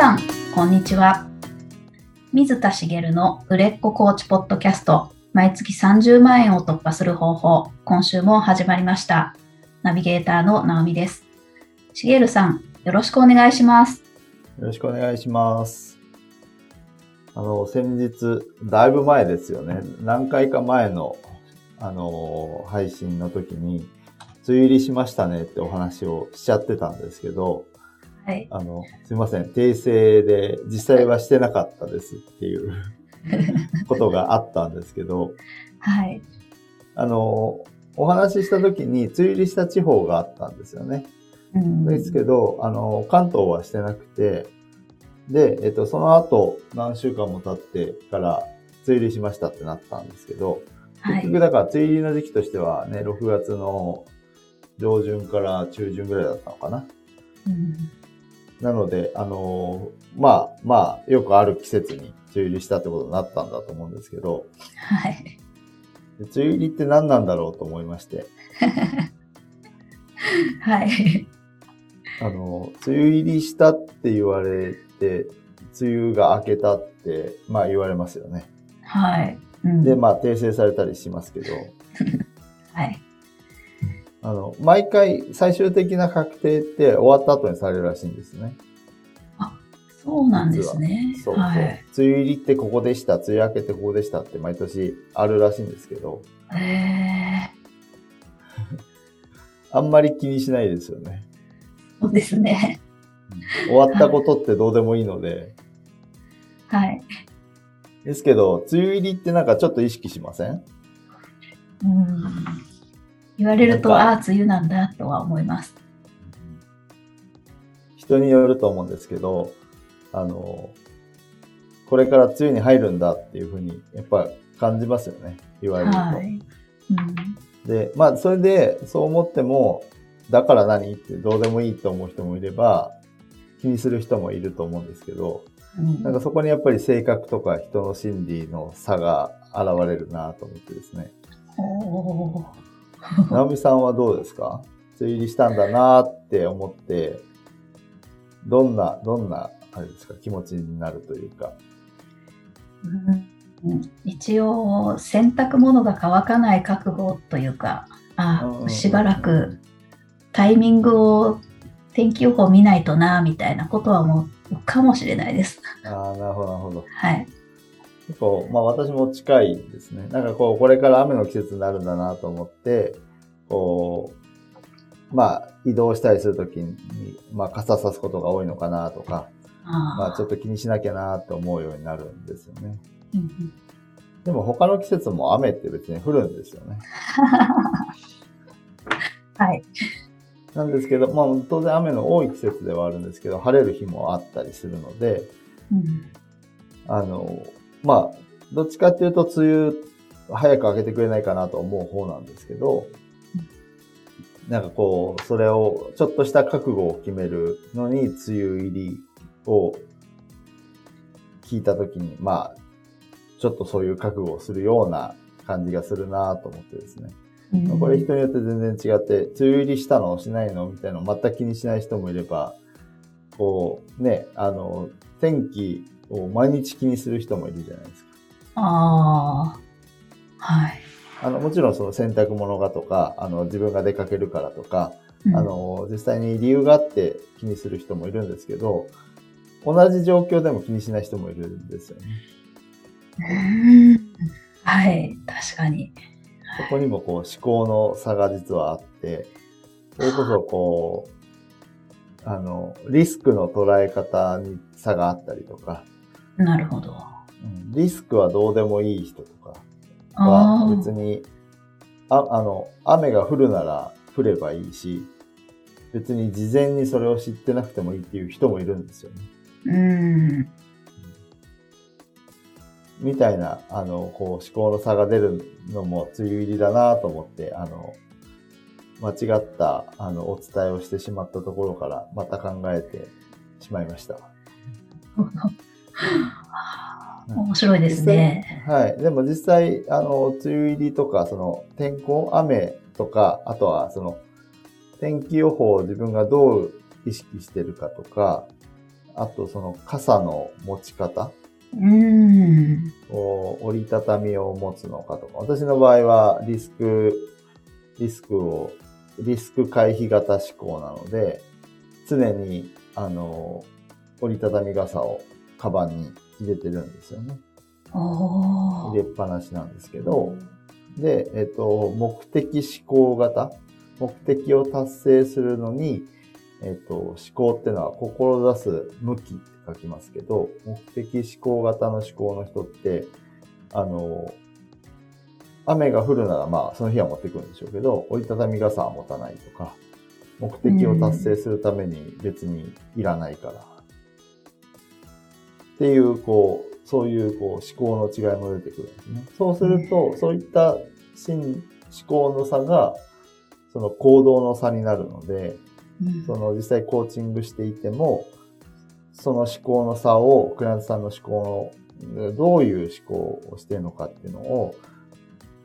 さん、こんにちは。水田茂の売れっ子コーチポッドキャスト、毎月30万円を突破する方法、今週も始まりました。ナビゲーターの直美です。茂さん、よろしくお願いします。よろしくお願いします。あの、先日、だいぶ前ですよね。何回か前の、あの、配信の時に、梅雨入りしましたねってお話をしちゃってたんですけど、はい。あの、すいません、訂正で実際はしてなかったですっていう ことがあったんですけど、はい。あの、お話しした時に梅雨入りした地方があったんですよね。うんですけど、あの、関東はしてなくて、で、えっと、その後、何週間も経ってから、梅雨入りしましたってなったんですけど、はい。結局だから、梅雨入りの時期としてはね、6月の上旬から中旬ぐらいだったのかな。うんなので、あのまあ、まあ、よくある季節に梅雨入りしたってことになったんだと思うんですけど、はい。で梅雨入りって何なんだろうと思いまして、はい。あの、梅雨入りしたって言われて、梅雨が明けたって、まあ言われますよね。はい。うんで、まあ訂正されたりしますけど、はい。あの、毎回最終的な確定って終わった後にされるらしいんですね。そうなんですね。そうそう。はい。梅雨入りってここでした、梅雨明けってここでしたって毎年あるらしいんですけど、え あんまり気にしないですよね。ー、そうですね。終わったことってどうでもいいので、はい。ですけど、梅雨入りってなんかちょっと意識しません？うん言われると、ああ、梅雨なんだとは思います。人によると思うんですけど、あの、これから梅雨に入るんだっていうふうに、やっぱ感じますよね。言われると。はい。うんで、まあ、それで、そう思っても、だから何ってどうでもいいと思う人もいれば、気にする人もいると思うんですけど、うんなんかそこにやっぱり性格とか人の心理の差が現れるなと思ってですね。おー 直美さんはどうですか？梅雨入りしたんだなって思って、どんな、どんな、あれですか、気持ちになるというか。うん一応、洗濯物が乾かない覚悟というか、あしばらくタイミングを天気予報見ないとな、みたいなことは思うかもしれないです。ああ、なるほど、なるほど。はい。結構、まあ私も近いですね。なんかこう、これから雨の季節になるんだなと思って、こう、まあ移動したりするときに、まあ傘さすことが多いのかなとか、あまあちょっと気にしなきゃなと思うようになるんですよね。うんうんでも他の季節も雨って別に降るんですよね。はい。なんですけど、まあ当然雨の多い季節ではあるんですけど、晴れる日もあったりするので、うんあの、まあ、どっちかっていうと梅雨早く明けてくれないかなと思う方なんですけど、なんかこう、それをちょっとした覚悟を決めるのに梅雨入りを聞いたときに、まあ、ちょっとそういう覚悟をするような感じがするなと思ってですね。うんこれ人によって全然違って、梅雨入りしたのしないのみたいなの全く気にしない人もいれば、こう、ね、あの、天気を毎日気にする人もいるじゃないですか。ああ。はい。あの、もちろんその洗濯物がとか、あの、自分が出かけるからとか、うんあの、実際に理由があって気にする人もいるんですけど、同じ状況でも気にしない人もいるんですよね。うんはい。確かに。そこにもこう思考の差が実はあって、それこそこう、あの、リスクの捉え方に差があったりとか、なるほど。うんリスクはどうでもいい人とかあはあ。別に、ああの、雨が降るなら降ればいいし、別に事前にそれを知ってなくてもいいっていう人もいるんですよね。うん。みたいな、あの、こう思考の差が出るのも梅雨入りだなと思って、あの、間違った、あの、お伝えをしてしまったところから、また考えてしまいました。面白いですね。はい。でも実際、あの、梅雨入りとか、その、天候、雨とか、あとは、その、天気予報を自分がどう意識してるかとか、あとその傘の持ち方、うん。こう折りたたみを持つのかとか、私の場合はリスク、リスクを、リスク回避型思考なので、常に、あの、折りたたみ傘をカバンに入れてるんですよね。入れっぱなしなんですけど、で、えっと、目的思考型。目的を達成するのに、えっと、思考っていうのは、志す向きって書きますけど、目的思考型の思考の人って、あの、雨が降るならまあ、その日は持ってくるんでしょうけど、折りたたみ傘は持たないとか、目的を達成するために別にいらないから。っていう、こう、そういうこう思考の違いも出てくるんですね。そうすると、そういった心思考の差が、その行動の差になるので、うんその実際コーチングしていても、その思考の差を、クライアントさんの思考の、どういう思考をしているのかっていうのを、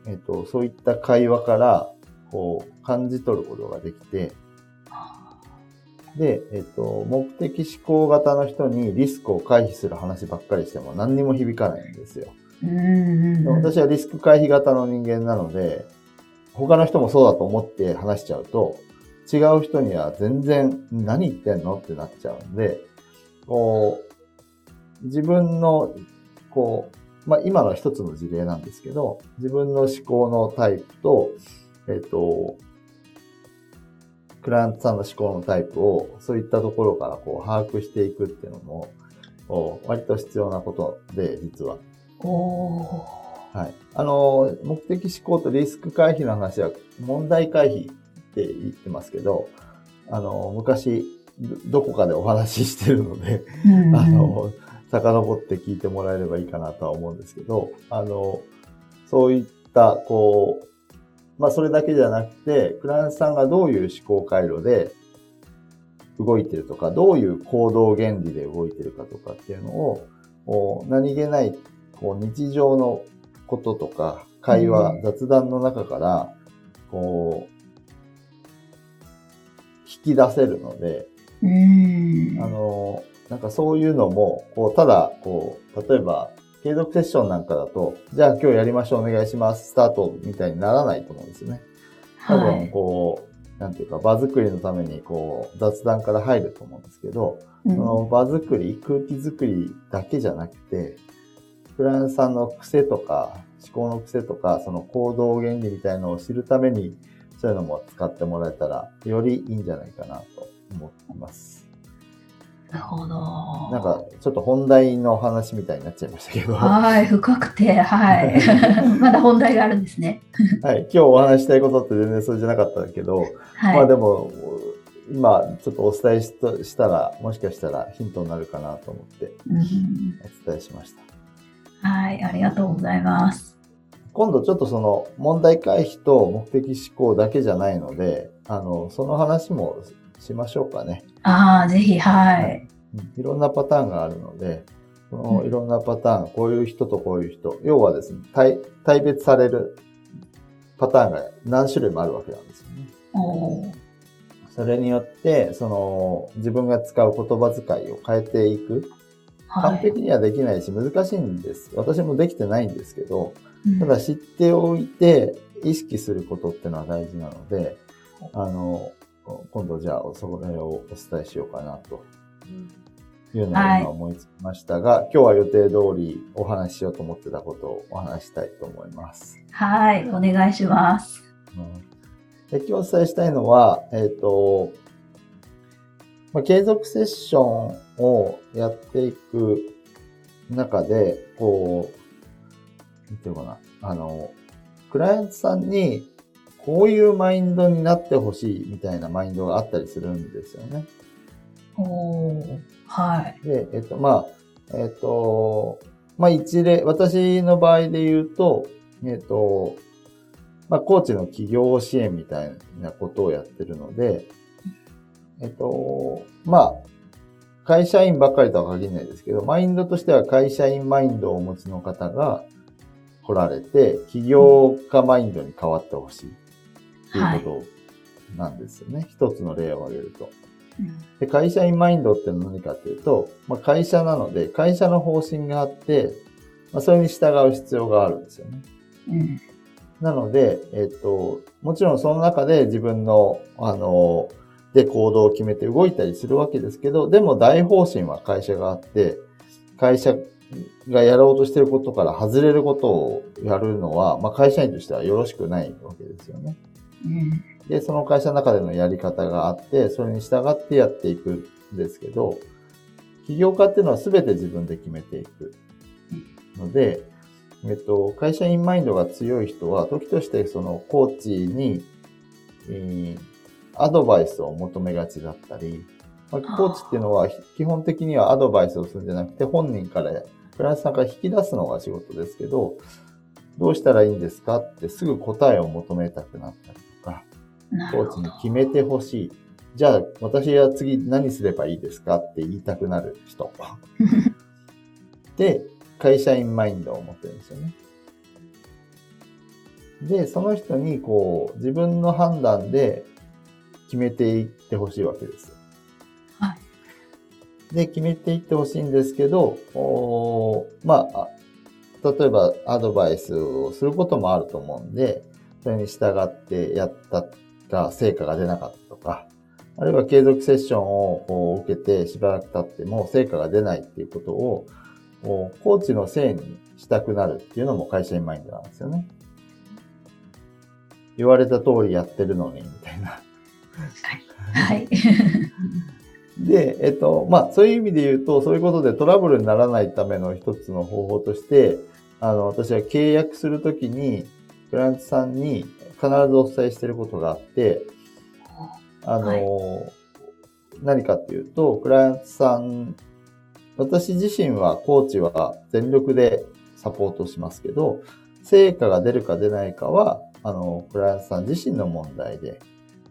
えっと、そういった会話から、こう、感じ取ることができて、で、えっと、目的思考型の人にリスクを回避する話ばっかりしても何にも響かないんですよ。でも私はリスク回避型の人間なので、他の人もそうだと思って話しちゃうと、違う人には全然何言ってんのってなっちゃうんで、こう、自分の、こう、まあ今のは一つの事例なんですけど、自分の思考のタイプと、えっ、と、クライアントさんの思考のタイプを、そういったところからこう把握していくっていうのも、割と必要なことで、実は。はい。あの、目的思考とリスク回避の話は問題回避って言ってますけど、あの、昔、どどこかでお話ししてるので、あの、遡って聞いてもらえればいいかなとは思うんですけど、あの、そういった、こう、まあ、それだけじゃなくて、クライアントさんがどういう思考回路で動いてるとか、どういう行動原理で動いてるかとかっていうのを、こう何気ない、こう、日常のこととか、会話、うん。雑談の中から、こう、引き出せるので、うん。あの、なんかそういうのも、こう、ただ、こう、例えば、継続セッションなんかだと、じゃあ今日やりましょう、お願いします、スタートみたいにならないと思うんですよね。多分、はいこう、なんていうか、場作りのために、こう、雑談から入ると思うんですけど、うんその場作り、空気作りだけじゃなくて、クライアントさんの癖とか、思考の癖とか、その行動原理みたいのを知るために、そういうのも使ってもらえたら、よりいいんじゃないかなと思っています。なるほど。なんか、ちょっと本題の話みたいになっちゃいましたけど、ははい、深くて、はい。まだ本題があるんですね。い、今日お話ししたいことって全然それじゃなかったんだけど、はい。まあでも、今ちょっとお伝えしたら、もしかしたらヒントになるかなと思ってうんお伝えしました。はい、ありがとうございます。今度ちょっとその問題回避と目的思考だけじゃないので、あの、その話もしましょうかね。ああ、ぜひ、はい。いろんなパターンがあるので、そのうんいろんなパターン、こういう人とこういう人、要はですね、対対別されるパターンが何種類もあるわけなんですよね。それによって、その自分が使う言葉遣いを変えていく。はい。完璧にはできないし難しいんです。私もできてないんですけど、うんただ知っておいて意識することってのは大事なので、あの、今度じゃあそれをお伝えしようかなと。いうのをはい今思いつきましたが、今日は予定通りお話ししようと思ってたことをお話ししたいと思います。はい、お願いします。うん。で今日お伝えしたいのは、えっ、と、まあ、継続セッションをやっていく中で、こう、なんていうのかな、あの、クライアントさんにこういうマインドになってほしいみたいなマインドがあったりするんですよね。おーはい。で、えっと、まあ、えっと、まあ一例、私の場合で言うと、えっと、まあ、コーチの企業支援みたいなことをやってるので、えっと、まあ、会社員ばっかりとは限らないですけど、マインドとしては会社員マインドをお持ちの方が来られて、起業家マインドに変わってほしいっていうことなんですよね。一つの例を挙げると。で会社員マインドって何かっていうと、まあ、会社なので、会社の方針があって、まあ、それに従う必要があるんですよね。うん、なので、えっと、もちろんその中で自分の、あの、で行動を決めて動いたりするわけですけど、でも大方針は会社があって、会社がやろうとしてることから外れることをやるのは、まあ、会社員としてはよろしくないわけですよね。うん、で、その会社の中でのやり方があって、それに従ってやっていくんですけど、起業家っていうのは全て自分で決めていく。ので、えっと、会社員マインドが強い人は、時としてそのコーチに、えー、アドバイスを求めがちだったり、まあ、コーチっていうのは基本的にはアドバイスをするんじゃなくて、本人から、クライアントさんから引き出すのが仕事ですけど、どうしたらいいんですかってすぐ答えを求めたくなったりコーチに決めてほしい。じゃあ、私は次何すればいいですかって言いたくなる人。で、会社員マインドを持ってるんですよね。で、その人にこう、自分の判断で決めていってほしいわけです。はい。で、決めていってほしいんですけど、おまあ、例えばアドバイスをすることもあると思うんで、それに従ってやったが成果が出なかったとか、あるいは継続セッションを受けてしばらく経っても成果が出ないっていうことを、コーチのせいにしたくなるっていうのも会社員マインドなんですよね。言われた通りやってるのに、みたいな。はい。で、えっと、まあ、そういう意味で言うと、そういうことでトラブルにならないための一つの方法として、あの、私は契約するときに、クライアントさんに必ずお伝えしていることがあって、あの、はい、何かっていうと、クライアントさん私自身はコーチは全力でサポートしますけど、成果が出るか出ないかは、あの、クライアントさん自身の問題で、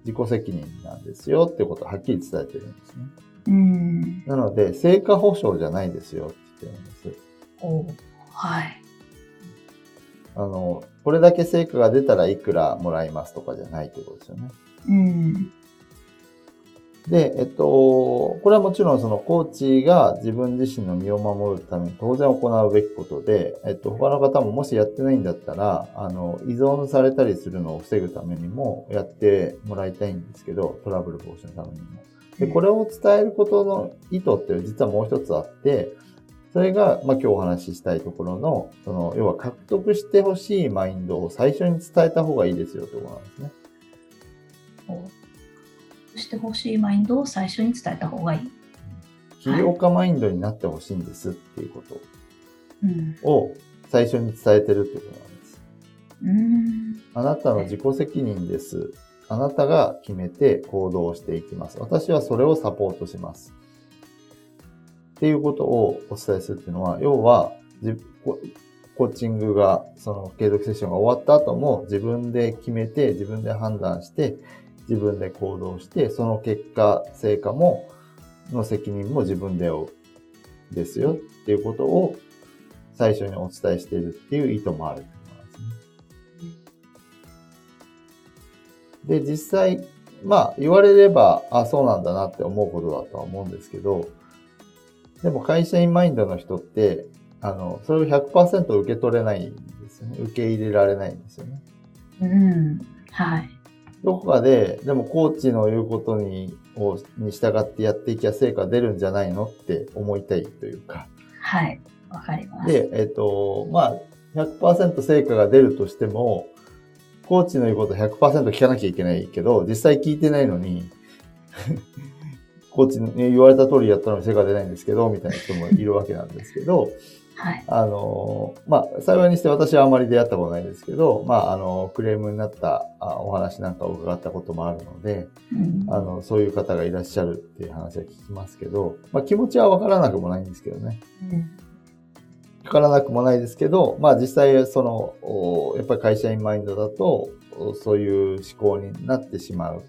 自己責任なんですよってことをはっきり伝えてるんですね。うん。なので、成果保証じゃないですよって言ってるんです。おはい。あの、これだけ成果が出たらいくらもらいますとかじゃないってことですよね。うん。で、えっと、これはもちろんそのコーチが自分自身の身を守るために当然行うべきことで、えっと、他の方ももしやってないんだったら、あの、依存されたりするのを防ぐためにもやってもらいたいんですけど、トラブル防止のためにも。で、これを伝えることの意図って実はもう一つあって、それが、まあ、今日お話ししたいところの、その、要は獲得してほしいマインドを最初に伝えた方がいいですよということなんですね。してほしいマインドを最初に伝えた方がいい。起業家マインドになってほしいんですっていうことを最初に伝えてるってことなんです。うん、あなたの自己責任です。あなたが決めて行動していきます。私はそれをサポートします。っていうことをお伝えするっていうのは、要は、コーチングが、その継続セッションが終わった後も自分で決めて、自分で判断して、自分で行動して、その結果、成果も、の責任も自分で負う。ですよっていうことを最初にお伝えしているっていう意図もあるとなんですね。で、実際、まあ言われれば、あ、そうなんだなって思うことだとは思うんですけど、でも会社員マインドの人って、あの、それを100%受け取れないんですよね。受け入れられないんですよね。うん。はい。どこかで、でもコーチの言うことに、をに従ってやっていきゃ成果出るんじゃないのって思いたいというか。はい。わかります。で、えっ、ー、と、まあ、100%成果が出るとしても、コーチの言うこと100%聞かなきゃいけないけど、実際聞いてないのにコーチに言われた通りやったのに成果出ないんですけど、みたいな人もいるわけなんですけど、はい。あの、まあ、幸いにして私はあまり出会ったことないですけど、まあ、あの、クレームになったお話なんかを伺ったこともあるので、うん、あの、そういう方がいらっしゃるっていう話は聞きますけど、まあ、気持ちはわからなくもないんですけどね。うん。わからなくもないですけど、まあ、実際、その、やっぱり会社員マインドだと、そういう思考になってしまう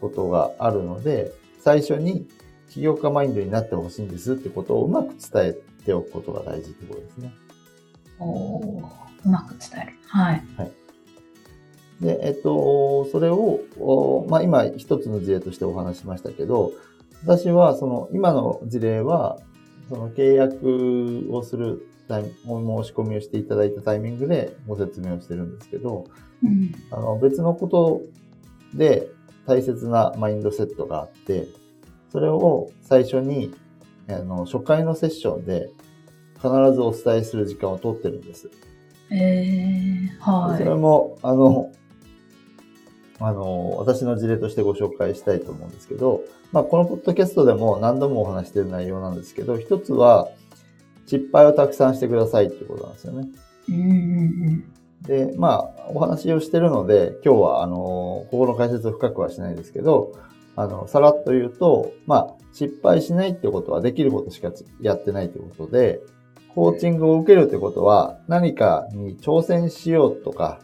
ことがあるので、最初に起業家マインドになってほしいんですってことをうまく伝えておくことが大事ってことですね。おうまく伝える。はい。はい。で、えっと、それを、まあ、今一つの事例としてお話しましたけど、私は、その、今の事例は、その契約をする申し込みをしていただいたタイミングでご説明をしてるんですけど、うん。あの、別のことで大切なマインドセットがあって、それを最初に、あの、初回のセッションで必ずお伝えする時間を取ってるんです。ええはそれい。も、あの、あの、私の事例としてご紹介したいと思うんですけど、まあ、このポッドキャストでも何度もお話している内容なんですけど、一つは、失敗をたくさんしてくださいっていうことなんですよね。うんうんで、まあ、お話をしてるので、今日は、あの、ここの解説を深くはしないですけど、あの、さらっと言うと、まあ、失敗しないってことはできることしかやってないってことで、コーチングを受けるってことは、何かに挑戦しようとか、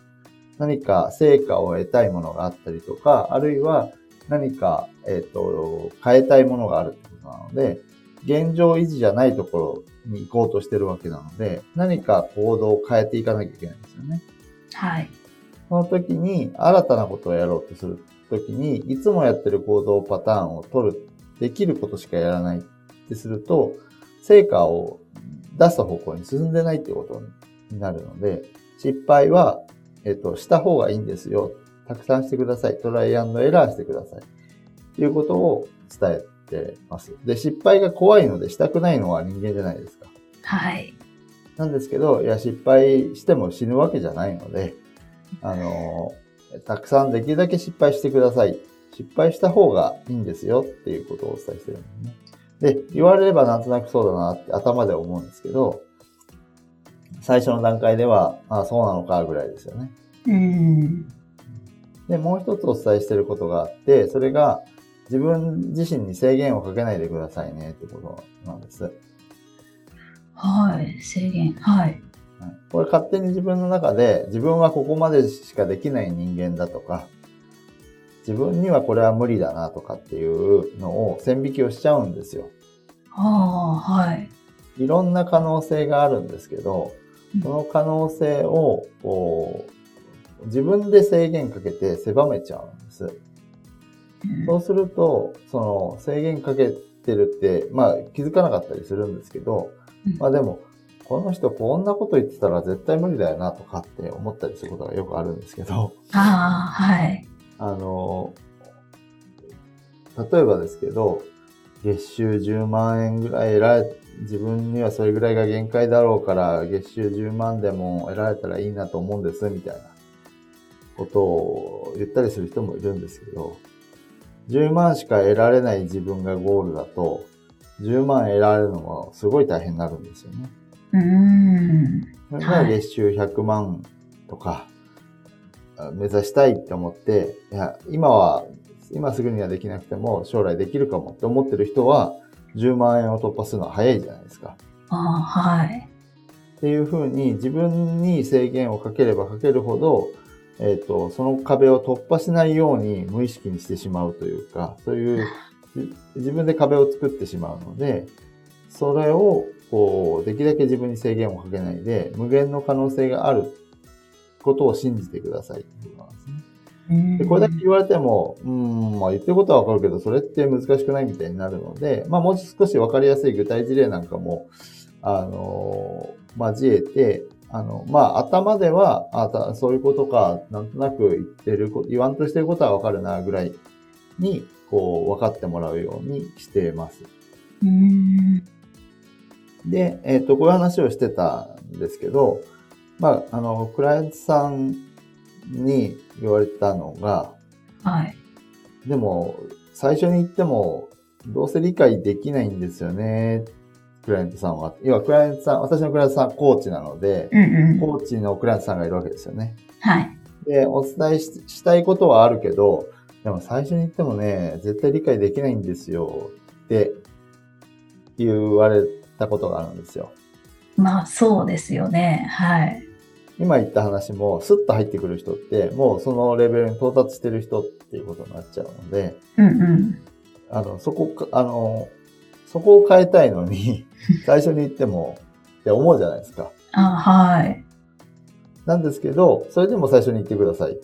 何か成果を得たいものがあったりとか、あるいは何か、えっ、と、変えたいものがあるってことなので、現状維持じゃないところに行こうとしてるわけなので、何か行動を変えていかなきゃいけないんですよね。はい。その時に新たなことをやろうとする時に、いつもやってる行動パターンを取る、できることしかやらないってすると、成果を出す方向に進んでないってことになるので、失敗は、えっと、した方がいいんですよ。たくさんしてください。トライアンドエラーしてください。っていうことを伝えてます。で、失敗が怖いのでしたくないのは人間じゃないですか。はい。なんですけど、いや、失敗しても死ぬわけじゃないので、あの、たくさんできるだけ失敗してください。失敗した方がいいんですよっていうことをお伝えしてるんですね。で、言われればなんとなくそうだなって頭で思うんですけど、最初の段階では、あそうなのかぐらいですよね。うん。で、もう一つお伝えしてることがあって、それが自分自身に制限をかけないでくださいねってことなんです。はい。制限。はい。はいこれ勝手に自分の中で自分はここまでしかできない人間だとか、自分にはこれは無理だなとかっていうのを線引きをしちゃうんですよ。ああ、はい。いろんな可能性があるんですけどうん、その可能性をこう自分で制限かけて狭めちゃうんです。うんそうすると、その制限かけてるって、まあ気づかなかったりするんですけど、うんまあでも、この人こんなこと言ってたら絶対無理だよなとかって思ったりすることがよくあるんですけど、ああ、はい。あの、例えばですけど、月収10万円ぐらい得られ、自分にはそれぐらいが限界だろうから、月収10万でも得られたらいいなと思うんです、みたいなことを言ったりする人もいるんですけど、10万しか得られない自分がゴールだと、10万得られるのもすごい大変になるんですよね。うーん。それが月収100万とか、あ目指したいって思って、いや、今は、今すぐにはできなくても将来できるかもって思ってる人は、10万円を突破するのは早いじゃないですか。ああ、はい。っていうふうに自分に制限をかければかけるほど、えっ、と、その壁を突破しないように無意識にしてしまうというか、そういう、じ自分で壁を作ってしまうので、それを、こう、できるだけ自分に制限をかけないで、無限の可能性があることを信じてくださいっていうことなんですね。うんで、これだけ言われても、うーん、まあ言ってることはわかるけど、それって難しくないみたいになるので、まあもう少しわかりやすい具体事例なんかも、あの交えて、あの、まあ頭では、あたそういうことか、なんとなく言ってるこ、言わんとしてることはわかるな、ぐらいに、こう、分かってもらうようにしてます。で、えっ、と、こういう話をしてたんですけど、まあ、あの、クライアントさんに言われたのが、はい。でも、最初に言っても、どうせ理解できないんですよね、クライアントさんは。要は、クライアントさん、私のクライアントさんはコーチなので、うんうん。コーチのクライアントさんがいるわけですよね。はい。で、お伝えししたいことはあるけど、でも最初に言ってもね、絶対理解できないんですよって言われたことがあるんですよ。まあ、そうですよね。はい。今言った話もスッと入ってくる人って、もうそのレベルに到達してる人っていうことになっちゃうので、うんうん。あの、そこか、あの、そこを変えたいのに、最初に言ってもって思うじゃないですか。あはい。なんですけど、それでも最初に言ってくださいっ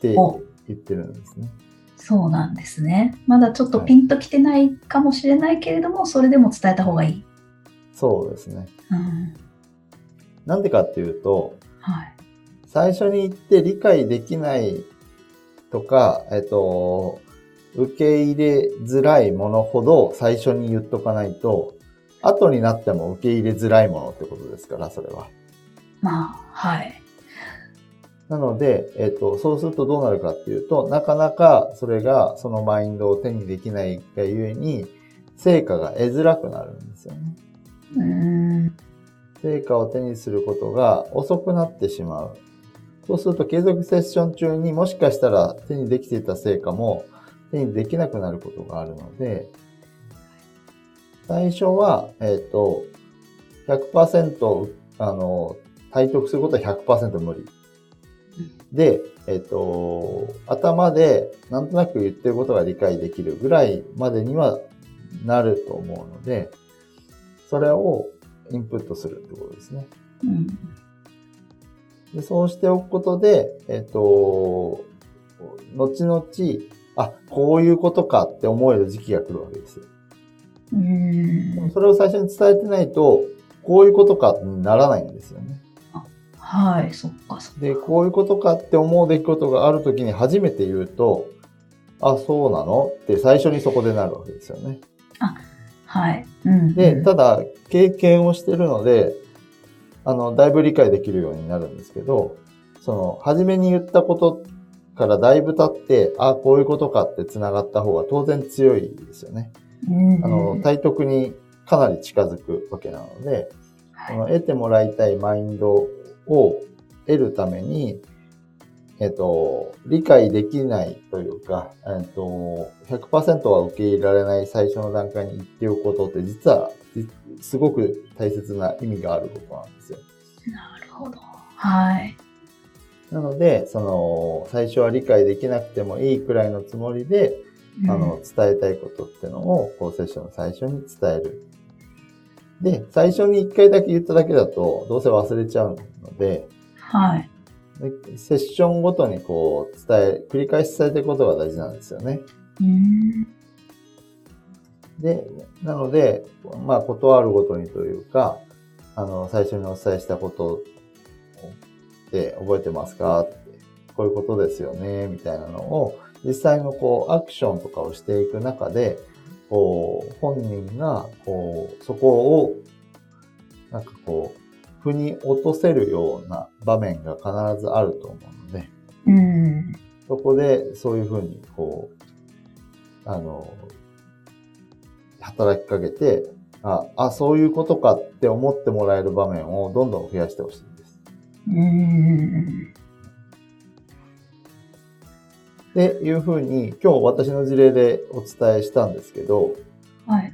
てお言ってるんですね。そうなんですね。まだちょっとピンときてないかもしれないけれども、それでも伝えた方がいい。そうですね。うん。なんでかっていうと、はい。最初に言って理解できないとか、えっと、受け入れづらいものほど最初に言っとかないと、後になっても受け入れづらいものってことですから、それは。まあ、はい。なので、えっと、そうするとどうなるかっていうと、なかなかそれが、そのマインドを手にできないがゆえに、成果が得づらくなるんですよね。うーん。成果を手にすることが遅くなってしまう。そうすると継続セッション中にもしかしたら手にできていた成果も手にできなくなることがあるので、最初は、えっ、と、100%、あの、体得することは100%無理。で、えっ、と、頭でなんとなく言ってることが理解できるぐらいまでにはなると思うので、それをインプットするってことですね。うん。でそうしておくことで、えっ、と、後々、あ、こういうことかって思える時期が来るわけですよ。うーん。それを最初に伝えてないと、こういうことかにならないんですよね。はい、そっか、そっか。で、こういうことかって思う出来事があるときに初めて言うと、あ、そうなの？って最初にそこでなるわけですよね。はい。うん。で、うんただ、経験をしてるので、あの、だいぶ理解できるようになるんですけど、その、初めに言ったことからだいぶ経って、あ、こういうことかって繋がった方が当然強いですよね。うんあの、体得にかなり近づくわけなので、はいこの得てもらいたいマインドを得るために、えっと、理解できないというか、えっと、100%は受け入れられない最初の段階に言っておくことって実は、じすごく大切な意味があることなんですよ。なるほど。はい。なので、その、最初は理解できなくてもいいくらいのつもりで、うんあの、伝えたいことってのを、こう、セッションの最初に伝える。で、最初に一回だけ言っただけだと、どうせ忘れちゃうので、はい。でセッションごとにこう、伝え、繰り返し伝えていくことが大事なんですよね。で、なので、まあ、断るごとにというか、あの、最初にお伝えしたことって覚えてますか？って、こういうことですよね、みたいなのを、実際のこう、アクションとかをしていく中で、こう、本人が、こう、そこを、なんかこう、腑に落とせるような場面が必ずあると思うので、うん。そこでそういうふうに、こう、あの、働きかけて、あ、あ、そういうことかって思ってもらえる場面をどんどん増やしてほしいんです。うーん。っていうふうに、今日私の事例でお伝えしたんですけど、はい。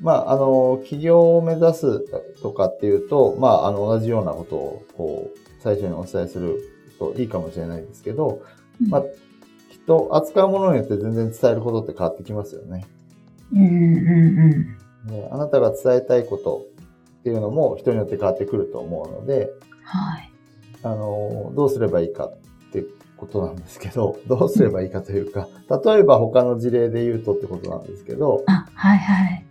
まあ、あの、起業を目指すとかっていうと、まあ、あの、同じようなことを、こう、最初にお伝えするといいかもしれないですけど、まあ、人、扱うものによって全然伝えることって変わってきますよね。うんうんうん。ねあなたが伝えたいことっていうのも人によって変わってくると思うので、はい。あの、どうすればいいかことなんですけど、どうすればいいかというか、例えば他の事例で言うとってことなんですけど、あ、はいはい。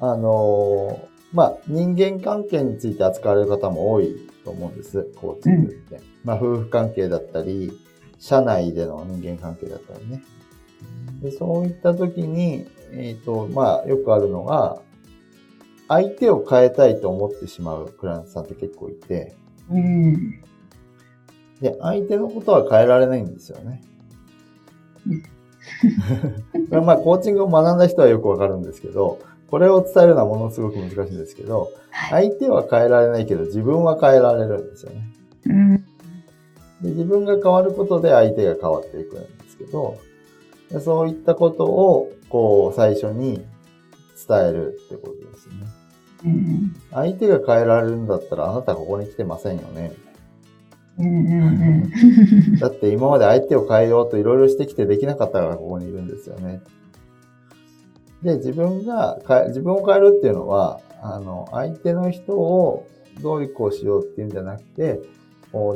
あの、まあ、人間関係について扱われる方も多いと思うんです、コーチングって。まあ、夫婦関係だったり、社内での人間関係だったりね。でそういった時に、えっ、と、まあ、よくあるのが、相手を変えたいと思ってしまうクライアントさんって結構いて、うん。で、相手のことは変えられないんですよね。うんこれまあ、コーチングを学んだ人はよくわかるんですけど、これを伝えるのはものすごく難しいんですけど、はい。相手は変えられないけど、自分は変えられるんですよね。うん。で自分が変わることで相手が変わっていくんですけど、でそういったことを、こう、最初に伝えるってことですね。うん。相手が変えられるんだったら、あなたここに来てませんよね。うんうんうん。だって今まで相手を変えようといろいろしてきてできなかったからここにいるんですよね。で、自分が自分を変えるっていうのは、あの、相手の人をどういうこうしようっていうんじゃなくて、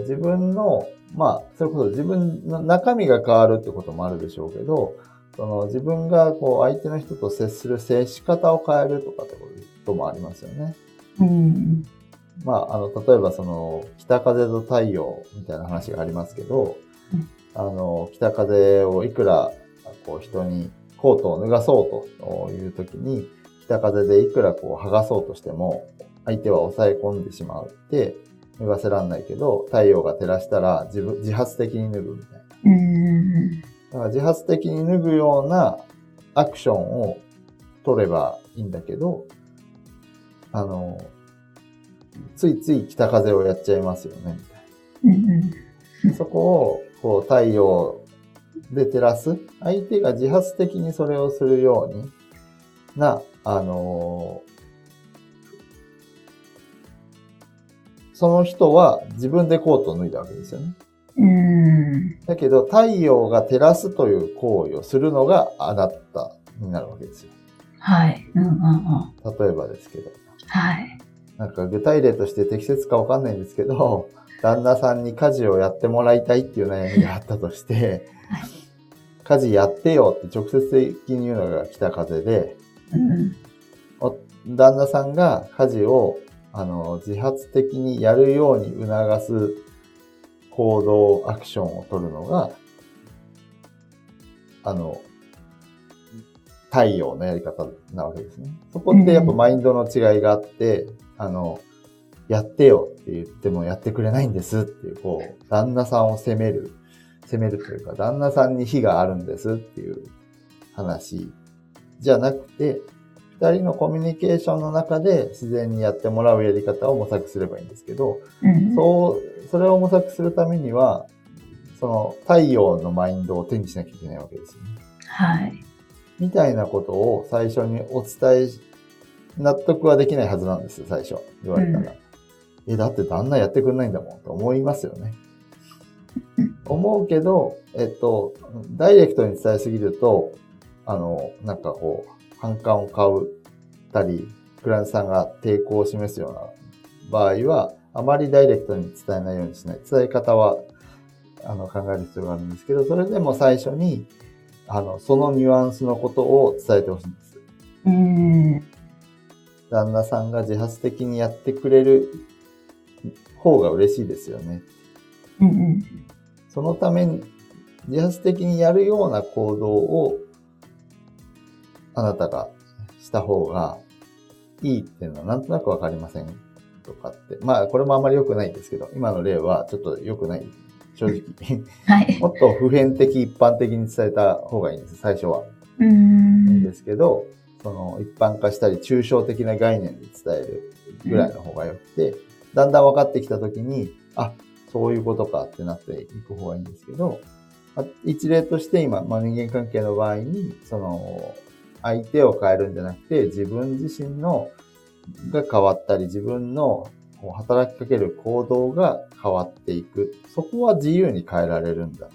自分の、まあ、それこそ自分の中身が変わるってこともあるでしょうけど、その自分がこう相手の人と接する接し方を変えるとかってこともありますよね。うん。まあ、あの、例えばその、北風と太陽みたいな話がありますけど、うんあの、北風をいくら、こう人にコートを脱がそうという時に、北風でいくらこう剥がそうとしても、相手は抑え込んでしまうって、脱がせらんないけど、太陽が照らしたら自分、自発的に脱ぐみたいな。うん。だから自発的に脱ぐようなアクションを取ればいいんだけど、あの、ついつい北風をやっちゃいますよね、みたいうん。な。そこを、こう、太陽で照らす。相手が自発的にそれをするようにな、あのその人は自分でコートを脱いだわけですよね。うん。だけど、太陽が照らすという行為をするのがあなたになるわけですよ。はい。うんうんうん。例えばですけど。はい。なんか具体例として適切かわかんないんですけど、旦那さんに家事をやってもらいたいっていう悩みがあったとして、はい家事やってよって直接的に言うのが北風で、うん。お旦那さんが家事をあの自発的にやるように促す行動、アクションを取るのが、あの、太陽のやり方なわけですね。そこってやっぱマインドの違いがあって、あの、やってよって言ってもやってくれないんですっていう、こう、旦那さんを責める、責めるというか、旦那さんに非があるんですっていう話じゃなくて、二人のコミュニケーションの中で自然にやってもらうやり方を模索すればいいんですけど、うん。そう、それを模索するためには、その太陽のマインドを手にしなきゃいけないわけですよね。はい。みたいなことを最初にお伝えし、納得はできないはずなんですよ、最初。言われたら。え、だって旦那やってくんないんだもんと思いますよね。思うけど、えっと、ダイレクトに伝えすぎると、あの、なんかこう、反感を買うたり、クライアントさんが抵抗を示すような場合は、あまりダイレクトに伝えないようにしない。伝え方は、あの、考える必要があるんですけど、それでも最初に、あの、そのニュアンスのことを伝えてほしいんです。うん。旦那さんが自発的にやってくれる方が嬉しいですよね。うんうん。そのために、自発的にやるような行動を、あなたがした方がいいっていうのはなんとなくわかりませんとかって。まあ、これもあんまり良くないんですけど、今の例はちょっと良くない。正直。はい。もっと普遍的、一般的に伝えた方がいいんです、最初は。うん。ですけど、その一般化したり抽象的な概念で伝えるぐらいの方が良くて、だんだん分かってきたときに、あ、そういうことかってなっていく方がいいんですけど、あ一例として今、まあ、人間関係の場合に、その、相手を変えるんじゃなくて、自分自身の、が変わったり、自分のこう働きかける行動が変わっていく。そこは自由に変えられるんだ。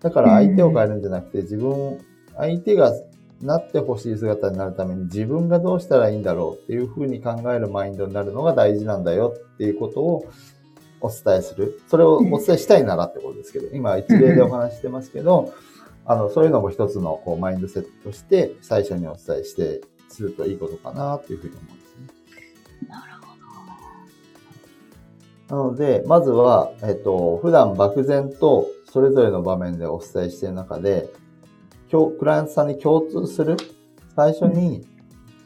だから相手を変えるんじゃなくて、自分、相手がなってほしい姿になるために自分がどうしたらいいんだろうっていうふうに考えるマインドになるのが大事なんだよっていうことをお伝えする。それをお伝えしたいならってことですけど、今一例でお話ししてますけど、あの、そういうのも一つのこうマインドセットとして最初にお伝えしてするといいことかなっていうふうに思うんですね。なるほなので、まずは、えっと、普段漠然とそれぞれの場面でお伝えしている中で、クライアントさんに共通する、最初に、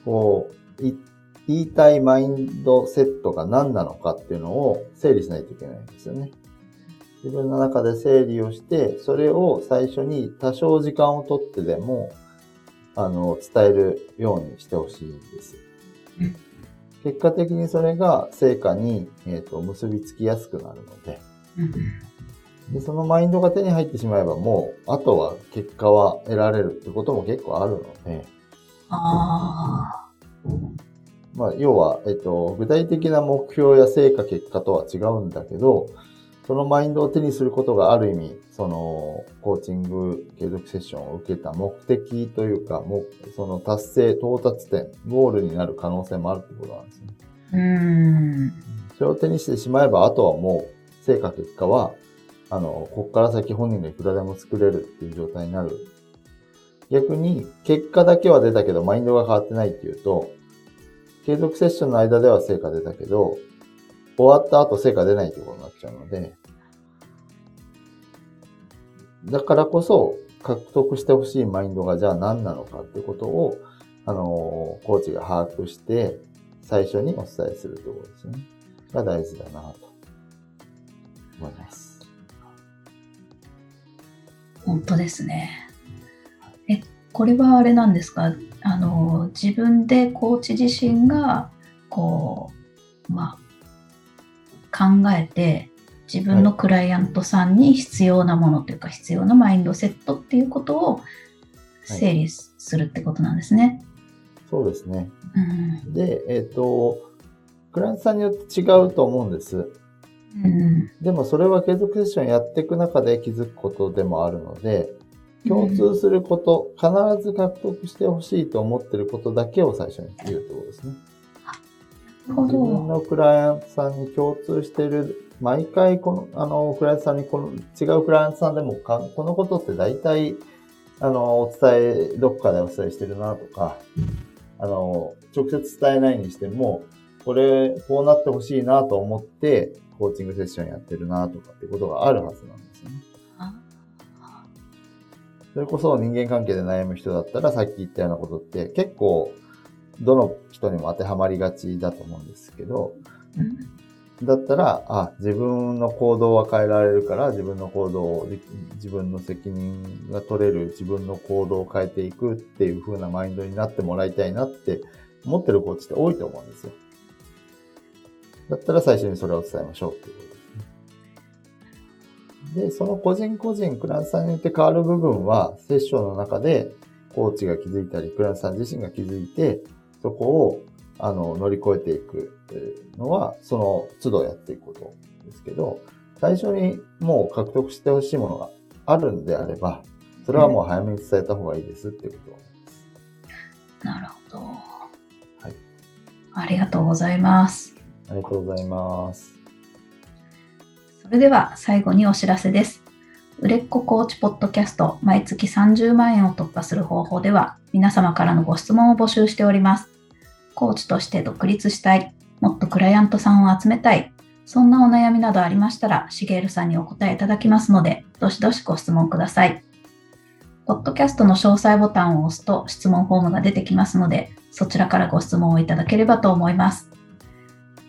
こう、い言いたいマインドセットが何なのかっていうのを整理しないといけないんですよね。自分の中で整理をして、それを最初に多少時間をとってでも、あの、伝えるようにしてほしいんですうん。結果的にそれが成果に、えー、と結びつきやすくなるのでど。で、そのマインドが手に入ってしまえばもう、あとは結果は得られるってことも結構あるので、あまあ、要は、えっと、具体的な目標や成果結果とは違うんだけど、そのマインドを手にすることがある意味、その、コーチング継続セッションを受けた目的というか、もその達成、到達点、ゴールになる可能性もあるってことなんですね。あ。うん。それを手にしてしまえば、あとはもう、成果結果は、あの、ここから先本人がいくらでも作れるっていう状態になる逆に結果だけは出たけどマインドが変わってないっていうと、継続セッションの間では成果出たけど、終わった後成果出ないってことになっちゃうので、だからこそ獲得してほしいマインドがじゃあ何なのかってことを、あの、コーチが把握して、最初にお伝えするってことですね。が大事だなと思います。本当ですね。え、これはあれなんですか？あの、自分でコーチ自身が、こう、まあ、考えて、自分のクライアントさんに必要なものというか、必要なマインドセットっていうことを整理するってことなんですね。はい、そうですね。うん、で、えっ、ー、と、クライアントさんによって違うと思うんです。うん、でもそれは継続セッションやっていく中で気づくことでもあるので、共通すること、必ず獲得してほしいと思ってることだけを最初に言うってことですね。自分のクライアントさんに共通してる、毎回この、あの、クライアントさんにこの、違うクライアントさんでもか、このことって大体、あの、お伝え、どっかでお伝えしてるなとか、あの、直接伝えないにしても、これ、こうなってほしいなと思って、コーチングセッションやってるなとかってことがあるはずなんですね。それこそ人間関係で悩む人だったら、さっき言ったようなことって結構、どの人にも当てはまりがちだと思うんですけど、だったら、あ、自分の行動は変えられるから、自分の行動を、自分の責任が取れる自分の行動を変えていくっていう風なマインドになってもらいたいなって思ってるコーチって多いと思うんですよ。だったら最初にそれを伝えましょうっていうことで、ねその個人個人、クランさんによって変わる部分は、セッションの中で、コーチが気づいたり、クランさん自身が気づいて、そこを、あの、乗り越えていくのは、その都度やっていくことですけど、最初にもう獲得してほしいものがあるんであれば、それはもう早めに伝えた方がいいですっていうことです。なるほど。はい。ありがとうございます。ありがとうございます。それでは最後にお知らせです。売れっ子コーチポッドキャスト毎月30万円を突破する方法では皆様からのご質問を募集しております。コーチとして独立したい、もっとクライアントさんを集めたい、そんなお悩みなどありましたら、しげるさんにお答えいただきますので、どしどしご質問ください。ポッドキャストの詳細ボタンを押すと質問フォームが出てきますので、そちらからご質問をいただければと思います。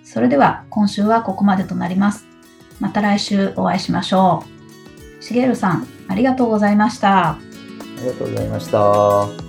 それでは今週はここまでとなります。また来週お会いしましょう。しげるさん、ありがとうございました。ありがとうございました。